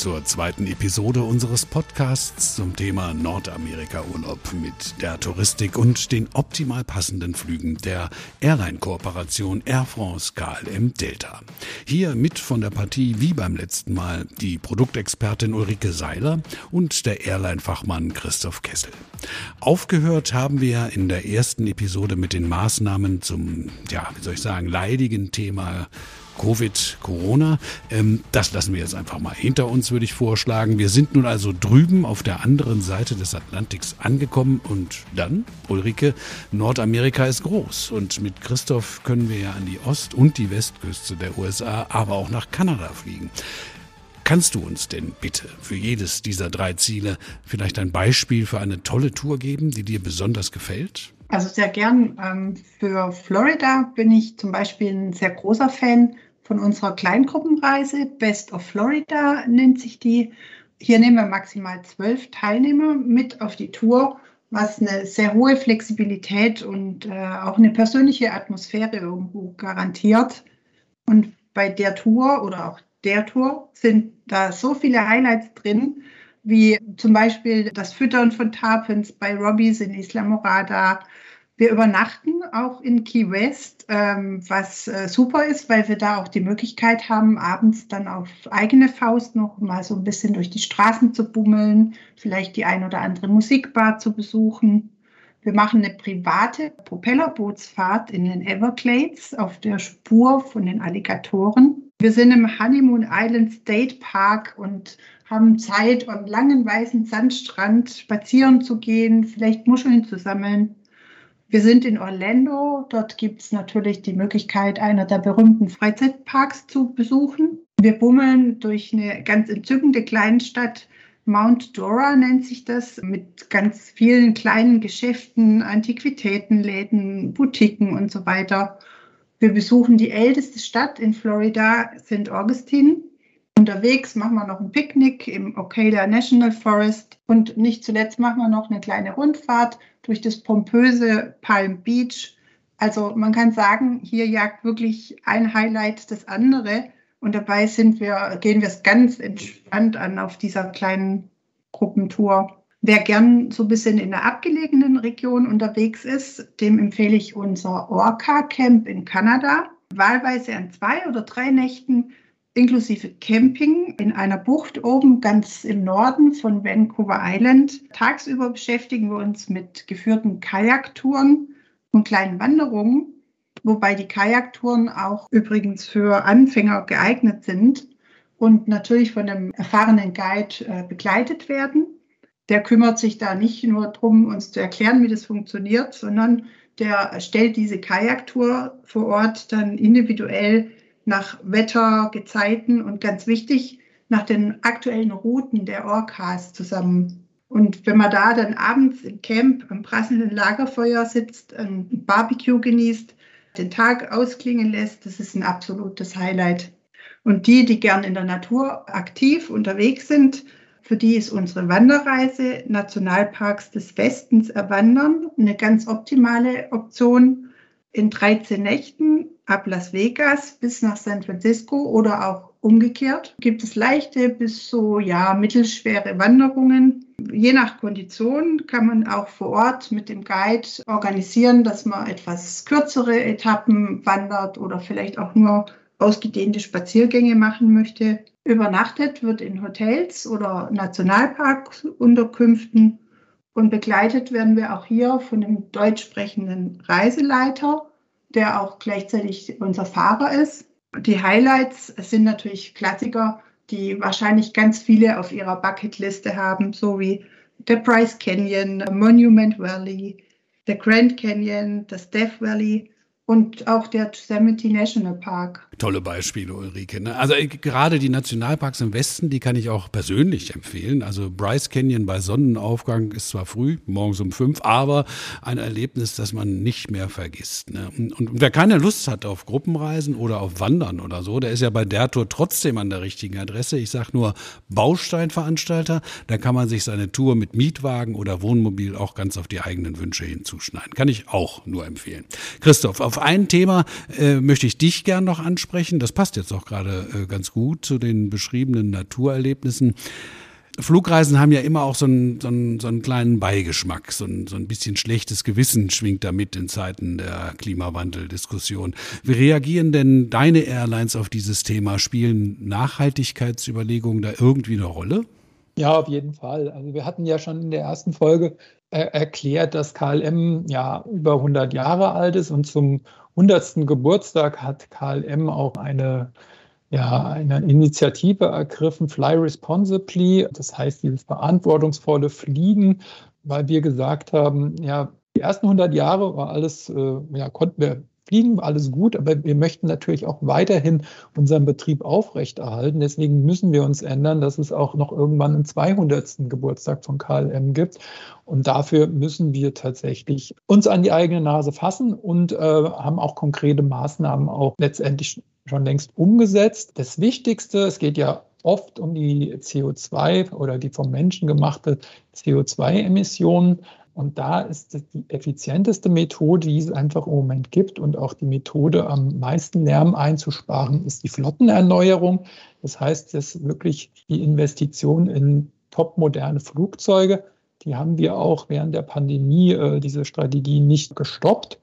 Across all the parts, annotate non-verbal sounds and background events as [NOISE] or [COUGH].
Zur zweiten Episode unseres Podcasts zum Thema Nordamerika-Urlaub mit der Touristik und den optimal passenden Flügen der Airline-Kooperation Air France KLM Delta. Hier mit von der Partie wie beim letzten Mal die Produktexpertin Ulrike Seiler und der Airline-Fachmann Christoph Kessel. Aufgehört haben wir in der ersten Episode mit den Maßnahmen zum, ja, wie soll ich sagen, leidigen Thema Covid, Corona. Ähm, das lassen wir jetzt einfach mal hinter uns, würde ich vorschlagen. Wir sind nun also drüben auf der anderen Seite des Atlantiks angekommen und dann, Ulrike, Nordamerika ist groß und mit Christoph können wir ja an die Ost- und die Westküste der USA, aber auch nach Kanada fliegen. Kannst du uns denn bitte für jedes dieser drei Ziele vielleicht ein Beispiel für eine tolle Tour geben, die dir besonders gefällt? Also sehr gern. Ähm, für Florida bin ich zum Beispiel ein sehr großer Fan von unserer Kleingruppenreise. Best of Florida nennt sich die. Hier nehmen wir maximal zwölf Teilnehmer mit auf die Tour, was eine sehr hohe Flexibilität und äh, auch eine persönliche Atmosphäre irgendwo garantiert. Und bei der Tour oder auch der Tour sind da so viele Highlights drin, wie zum Beispiel das Füttern von Tarpens bei Robbys in Isla Morada, wir übernachten auch in Key West, ähm, was äh, super ist, weil wir da auch die Möglichkeit haben, abends dann auf eigene Faust noch mal so ein bisschen durch die Straßen zu bummeln, vielleicht die ein oder andere Musikbar zu besuchen. Wir machen eine private Propellerbootsfahrt in den Everglades auf der Spur von den Alligatoren. Wir sind im Honeymoon Island State Park und haben Zeit, am langen weißen Sandstrand spazieren zu gehen, vielleicht Muscheln zu sammeln. Wir sind in Orlando. Dort gibt es natürlich die Möglichkeit, einer der berühmten Freizeitparks zu besuchen. Wir bummeln durch eine ganz entzückende Kleinstadt. Mount Dora nennt sich das, mit ganz vielen kleinen Geschäften, Antiquitätenläden, Boutiquen und so weiter. Wir besuchen die älteste Stadt in Florida, St. Augustine. Unterwegs machen wir noch ein Picknick im Ocala National Forest und nicht zuletzt machen wir noch eine kleine Rundfahrt durch das pompöse Palm Beach. Also man kann sagen, hier jagt wirklich ein Highlight das andere. Und dabei sind wir, gehen wir es ganz entspannt an auf dieser kleinen Gruppentour. Wer gern so ein bisschen in der abgelegenen Region unterwegs ist, dem empfehle ich unser Orca Camp in Kanada. Wahlweise an zwei oder drei Nächten inklusive Camping in einer Bucht oben ganz im Norden von Vancouver Island. Tagsüber beschäftigen wir uns mit geführten Kajaktouren und kleinen Wanderungen, wobei die Kajaktouren auch übrigens für Anfänger geeignet sind und natürlich von einem erfahrenen Guide äh, begleitet werden. Der kümmert sich da nicht nur darum, uns zu erklären, wie das funktioniert, sondern der stellt diese Kajaktour vor Ort dann individuell nach Wetter, Gezeiten und ganz wichtig, nach den aktuellen Routen der Orcas zusammen. Und wenn man da dann abends im Camp am prasselnden Lagerfeuer sitzt, ein Barbecue genießt, den Tag ausklingen lässt, das ist ein absolutes Highlight. Und die, die gern in der Natur aktiv unterwegs sind, für die ist unsere Wanderreise Nationalparks des Westens erwandern eine ganz optimale Option. In 13 Nächten ab Las Vegas bis nach San Francisco oder auch umgekehrt. Gibt es leichte bis so ja mittelschwere Wanderungen. Je nach Kondition kann man auch vor Ort mit dem Guide organisieren, dass man etwas kürzere Etappen wandert oder vielleicht auch nur ausgedehnte Spaziergänge machen möchte. Übernachtet wird in Hotels oder Nationalparkunterkünften und begleitet werden wir auch hier von einem deutsch sprechenden Reiseleiter der auch gleichzeitig unser Fahrer ist. Die Highlights sind natürlich Klassiker, die wahrscheinlich ganz viele auf ihrer Bucketliste haben, so wie der Bryce Canyon, Monument Valley, der Grand Canyon, das Death Valley und auch der Yosemite National Park. Tolle Beispiele, Ulrike. Ne? Also äh, gerade die Nationalparks im Westen, die kann ich auch persönlich empfehlen. Also Bryce Canyon bei Sonnenaufgang ist zwar früh, morgens um fünf, aber ein Erlebnis, das man nicht mehr vergisst. Ne? Und, wer keine Lust hat auf Gruppenreisen oder auf Wandern oder so, der ist ja bei der Tour trotzdem an der richtigen Adresse. Ich sage nur Bausteinveranstalter. Da kann man sich seine Tour mit Mietwagen oder Wohnmobil auch ganz auf die eigenen Wünsche hinzuschneiden. Kann ich auch nur empfehlen. Christoph, auf ein Thema äh, möchte ich dich gern noch ansprechen sprechen. Das passt jetzt auch gerade äh, ganz gut zu den beschriebenen Naturerlebnissen. Flugreisen haben ja immer auch so einen, so einen, so einen kleinen Beigeschmack, so ein, so ein bisschen schlechtes Gewissen schwingt damit in Zeiten der Klimawandeldiskussion. Wie reagieren denn deine Airlines auf dieses Thema? Spielen Nachhaltigkeitsüberlegungen da irgendwie eine Rolle? Ja, auf jeden Fall. Also wir hatten ja schon in der ersten Folge äh, erklärt, dass KLM ja über 100 Jahre alt ist und zum 100. Geburtstag hat KLM auch eine ja, eine Initiative ergriffen, Fly Responsibly. Das heißt, dieses verantwortungsvolle Fliegen, weil wir gesagt haben, ja, die ersten 100 Jahre war alles, äh, ja, konnten wir fliegen, alles gut, aber wir möchten natürlich auch weiterhin unseren Betrieb aufrechterhalten. Deswegen müssen wir uns ändern, dass es auch noch irgendwann einen 200. Geburtstag von KLM gibt. Und dafür müssen wir tatsächlich uns an die eigene Nase fassen und äh, haben auch konkrete Maßnahmen auch letztendlich schon längst umgesetzt. Das Wichtigste, es geht ja oft um die CO2 oder die vom Menschen gemachte CO2-Emissionen. Und da ist die effizienteste Methode, die es einfach im Moment gibt und auch die Methode, am meisten Lärm einzusparen, ist die Flottenerneuerung. Das heißt, dass wirklich die Investition in topmoderne Flugzeuge, die haben wir auch während der Pandemie, äh, diese Strategie nicht gestoppt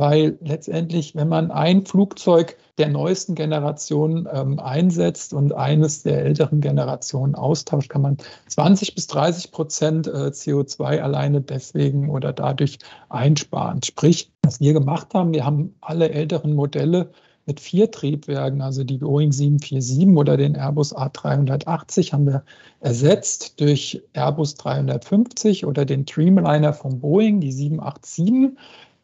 weil letztendlich, wenn man ein Flugzeug der neuesten Generation ähm, einsetzt und eines der älteren Generationen austauscht, kann man 20 bis 30 Prozent äh, CO2 alleine deswegen oder dadurch einsparen. Sprich, was wir gemacht haben, wir haben alle älteren Modelle mit vier Triebwerken, also die Boeing 747 oder den Airbus A380, haben wir ersetzt durch Airbus 350 oder den Dreamliner von Boeing, die 787.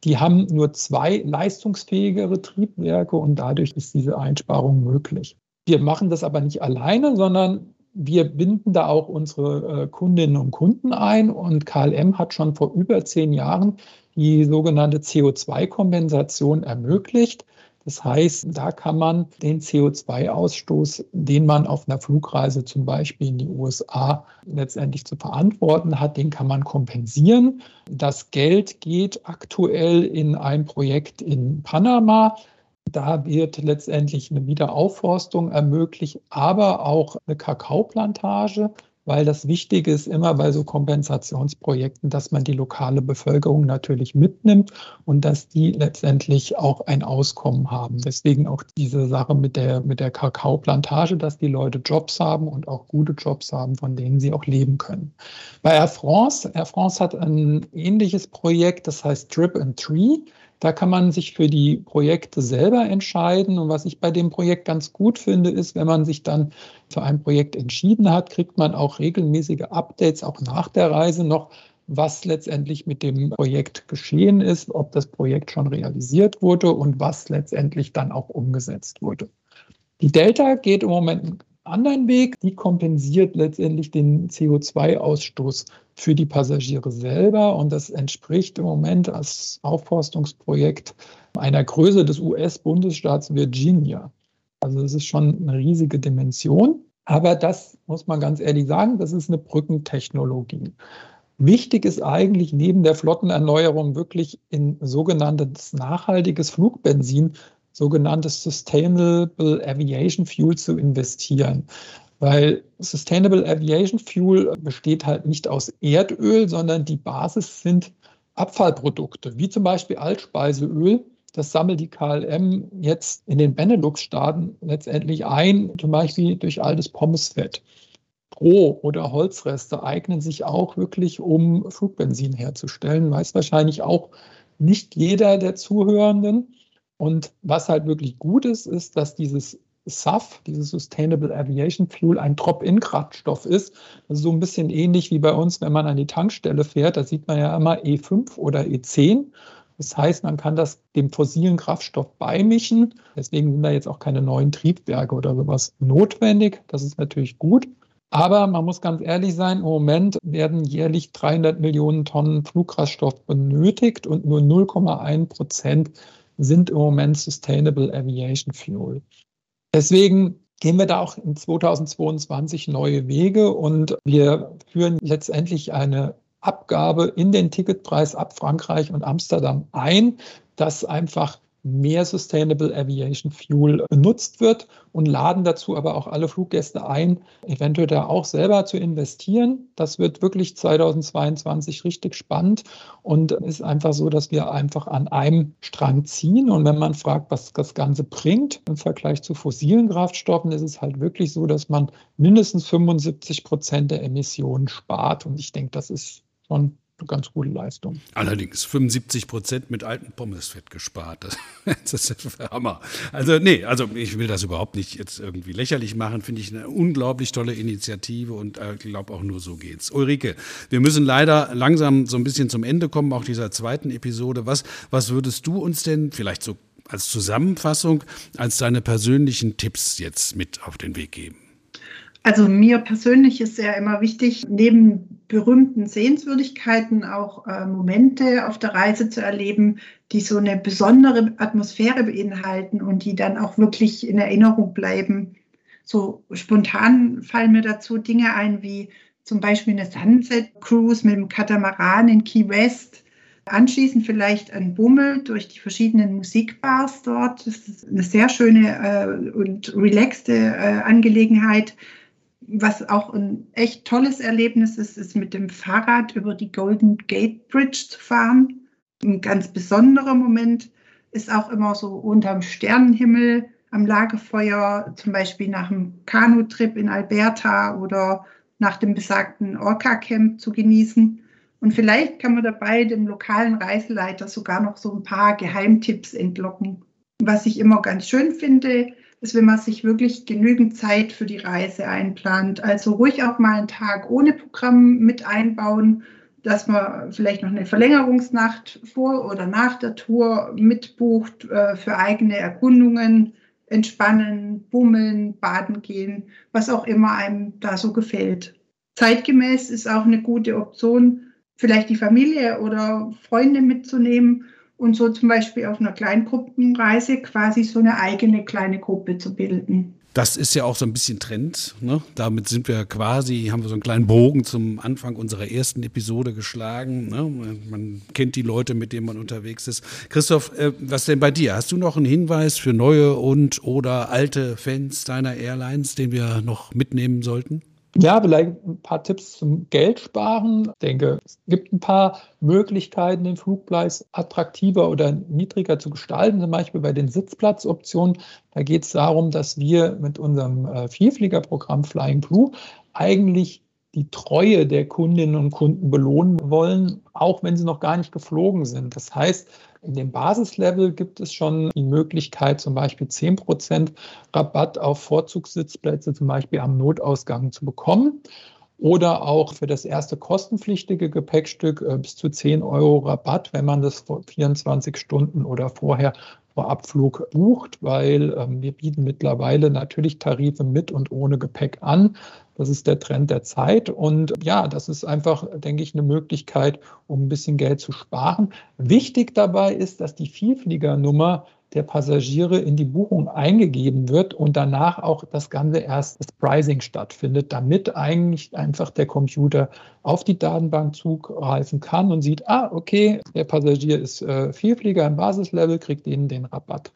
Die haben nur zwei leistungsfähigere Triebwerke und dadurch ist diese Einsparung möglich. Wir machen das aber nicht alleine, sondern wir binden da auch unsere äh, Kundinnen und Kunden ein und KLM hat schon vor über zehn Jahren die sogenannte CO2-Kompensation ermöglicht. Das heißt, da kann man den CO2-Ausstoß, den man auf einer Flugreise zum Beispiel in die USA letztendlich zu verantworten hat, den kann man kompensieren. Das Geld geht aktuell in ein Projekt in Panama. Da wird letztendlich eine Wiederaufforstung ermöglicht, aber auch eine Kakaoplantage weil das Wichtige ist immer bei so Kompensationsprojekten, dass man die lokale Bevölkerung natürlich mitnimmt und dass die letztendlich auch ein Auskommen haben. Deswegen auch diese Sache mit der, mit der Kakaoplantage, dass die Leute Jobs haben und auch gute Jobs haben, von denen sie auch leben können. Bei Air France, Air France hat ein ähnliches Projekt, das heißt Trip and Tree. Da kann man sich für die Projekte selber entscheiden. Und was ich bei dem Projekt ganz gut finde, ist, wenn man sich dann für ein Projekt entschieden hat, kriegt man auch regelmäßige Updates, auch nach der Reise noch, was letztendlich mit dem Projekt geschehen ist, ob das Projekt schon realisiert wurde und was letztendlich dann auch umgesetzt wurde. Die Delta geht im Moment anderen Weg, die kompensiert letztendlich den CO2-Ausstoß für die Passagiere selber und das entspricht im Moment als Aufforstungsprojekt einer Größe des US-Bundesstaats Virginia. Also das ist schon eine riesige Dimension, aber das muss man ganz ehrlich sagen, das ist eine Brückentechnologie. Wichtig ist eigentlich neben der Flottenerneuerung wirklich in sogenanntes nachhaltiges Flugbenzin sogenanntes Sustainable Aviation Fuel zu investieren. Weil Sustainable Aviation Fuel besteht halt nicht aus Erdöl, sondern die Basis sind Abfallprodukte, wie zum Beispiel Altspeiseöl. Das sammelt die KLM jetzt in den Benelux-Staaten letztendlich ein, zum Beispiel durch altes Pommesfett. Stroh oder Holzreste eignen sich auch wirklich, um Flugbenzin herzustellen. Weiß wahrscheinlich auch nicht jeder der Zuhörenden. Und was halt wirklich gut ist, ist, dass dieses SAF, dieses Sustainable Aviation Fuel, ein Drop-in-Kraftstoff ist. Das ist so ein bisschen ähnlich wie bei uns, wenn man an die Tankstelle fährt. Da sieht man ja immer E5 oder E10. Das heißt, man kann das dem fossilen Kraftstoff beimischen. Deswegen sind da jetzt auch keine neuen Triebwerke oder sowas notwendig. Das ist natürlich gut. Aber man muss ganz ehrlich sein, im Moment werden jährlich 300 Millionen Tonnen Flugkraftstoff benötigt und nur 0,1 Prozent sind im Moment Sustainable Aviation Fuel. Deswegen gehen wir da auch in 2022 neue Wege und wir führen letztendlich eine Abgabe in den Ticketpreis ab Frankreich und Amsterdam ein, dass einfach mehr Sustainable Aviation Fuel benutzt wird und laden dazu aber auch alle Fluggäste ein, eventuell da auch selber zu investieren. Das wird wirklich 2022 richtig spannend und ist einfach so, dass wir einfach an einem Strang ziehen. Und wenn man fragt, was das Ganze bringt im Vergleich zu fossilen Kraftstoffen, ist es halt wirklich so, dass man mindestens 75 Prozent der Emissionen spart. Und ich denke, das ist schon eine ganz gute Leistung. Allerdings 75 Prozent mit alten Pommesfett gespart. Das, [LAUGHS] das ist der Hammer. Also nee, also ich will das überhaupt nicht jetzt irgendwie lächerlich machen. Finde ich eine unglaublich tolle Initiative und äh, glaube auch nur so geht's. Ulrike, wir müssen leider langsam so ein bisschen zum Ende kommen, auch dieser zweiten Episode. Was, was würdest du uns denn vielleicht so als Zusammenfassung, als deine persönlichen Tipps jetzt mit auf den Weg geben? Also mir persönlich ist ja immer wichtig, neben berühmten Sehenswürdigkeiten auch äh, Momente auf der Reise zu erleben, die so eine besondere Atmosphäre beinhalten und die dann auch wirklich in Erinnerung bleiben. So spontan fallen mir dazu Dinge ein wie zum Beispiel eine Sunset Cruise mit dem Katamaran in Key West. Anschließend vielleicht ein Bummel durch die verschiedenen Musikbars dort. Das ist eine sehr schöne äh, und relaxte äh, Angelegenheit was auch ein echt tolles Erlebnis ist, ist mit dem Fahrrad über die Golden Gate Bridge zu fahren. Ein ganz besonderer Moment ist auch immer so unterm Sternenhimmel am Lagerfeuer, zum Beispiel nach einem Kanutrip in Alberta oder nach dem besagten Orca-Camp zu genießen. Und vielleicht kann man dabei dem lokalen Reiseleiter sogar noch so ein paar Geheimtipps entlocken. Was ich immer ganz schön finde, ist, wenn man sich wirklich genügend Zeit für die Reise einplant. Also ruhig auch mal einen Tag ohne Programm mit einbauen, dass man vielleicht noch eine Verlängerungsnacht vor oder nach der Tour mitbucht äh, für eigene Erkundungen, entspannen, bummeln, baden gehen, was auch immer einem da so gefällt. Zeitgemäß ist auch eine gute Option, vielleicht die Familie oder Freunde mitzunehmen und so zum Beispiel auf einer Kleingruppenreise quasi so eine eigene kleine Gruppe zu bilden. Das ist ja auch so ein bisschen Trend. Ne? Damit sind wir quasi, haben wir so einen kleinen Bogen zum Anfang unserer ersten Episode geschlagen. Ne? Man kennt die Leute, mit denen man unterwegs ist. Christoph, äh, was denn bei dir? Hast du noch einen Hinweis für neue und oder alte Fans deiner Airlines, den wir noch mitnehmen sollten? Ja, vielleicht ein paar Tipps zum Geldsparen. Ich denke, es gibt ein paar Möglichkeiten, den Flugpreis attraktiver oder niedriger zu gestalten, zum Beispiel bei den Sitzplatzoptionen. Da geht es darum, dass wir mit unserem äh, Vielfliegerprogramm Flying Blue eigentlich die Treue der Kundinnen und Kunden belohnen wollen, auch wenn sie noch gar nicht geflogen sind. Das heißt, in dem Basislevel gibt es schon die Möglichkeit, zum Beispiel 10% Rabatt auf Vorzugssitzplätze, zum Beispiel am Notausgang zu bekommen. Oder auch für das erste kostenpflichtige Gepäckstück äh, bis zu 10 Euro Rabatt, wenn man das vor 24 Stunden oder vorher vor Abflug bucht, weil ähm, wir bieten mittlerweile natürlich Tarife mit und ohne Gepäck an. Das ist der Trend der Zeit. Und ja, das ist einfach, denke ich, eine Möglichkeit, um ein bisschen Geld zu sparen. Wichtig dabei ist, dass die Vielfliegernummer der Passagiere in die Buchung eingegeben wird und danach auch das Ganze erst das Pricing stattfindet, damit eigentlich einfach der Computer auf die Datenbank zugreifen kann und sieht, ah, okay, der Passagier ist äh, Vielflieger im Basislevel, kriegt ihnen den Rabatt.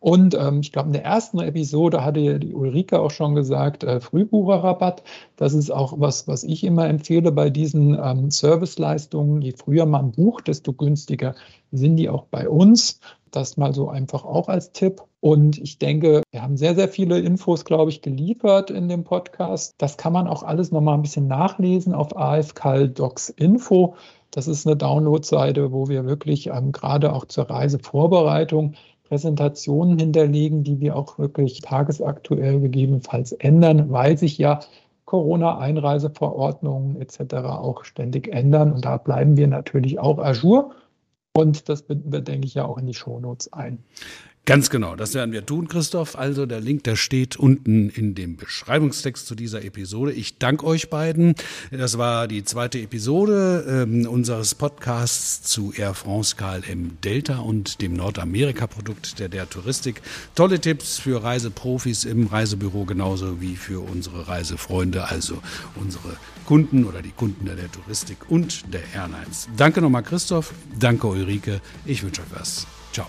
Und ähm, ich glaube, in der ersten Episode hatte die Ulrike auch schon gesagt, äh, Frühbucherrabatt. Das ist auch was, was ich immer empfehle bei diesen ähm, Serviceleistungen. Je früher man bucht, desto günstiger sind die auch bei uns. Das mal so einfach auch als Tipp. Und ich denke, wir haben sehr, sehr viele Infos, glaube ich, geliefert in dem Podcast. Das kann man auch alles nochmal ein bisschen nachlesen auf AFKL Docs Info. Das ist eine Downloadseite, wo wir wirklich ähm, gerade auch zur Reisevorbereitung Präsentationen hinterlegen, die wir auch wirklich tagesaktuell gegebenenfalls ändern, weil sich ja Corona-Einreiseverordnungen etc. auch ständig ändern. Und da bleiben wir natürlich auch ajour. Und das binden wir, denke ich, ja auch in die Shownotes ein. Ganz genau, das werden wir tun, Christoph. Also der Link, der steht unten in dem Beschreibungstext zu dieser Episode. Ich danke euch beiden. Das war die zweite Episode äh, unseres Podcasts zu Air France KLM Delta und dem Nordamerika-Produkt der der Touristik. Tolle Tipps für Reiseprofis im Reisebüro genauso wie für unsere Reisefreunde, also unsere Kunden oder die Kunden der, der Touristik und der Airlines. Danke nochmal, Christoph. Danke, Ulrike. Ich wünsche euch was. Ciao.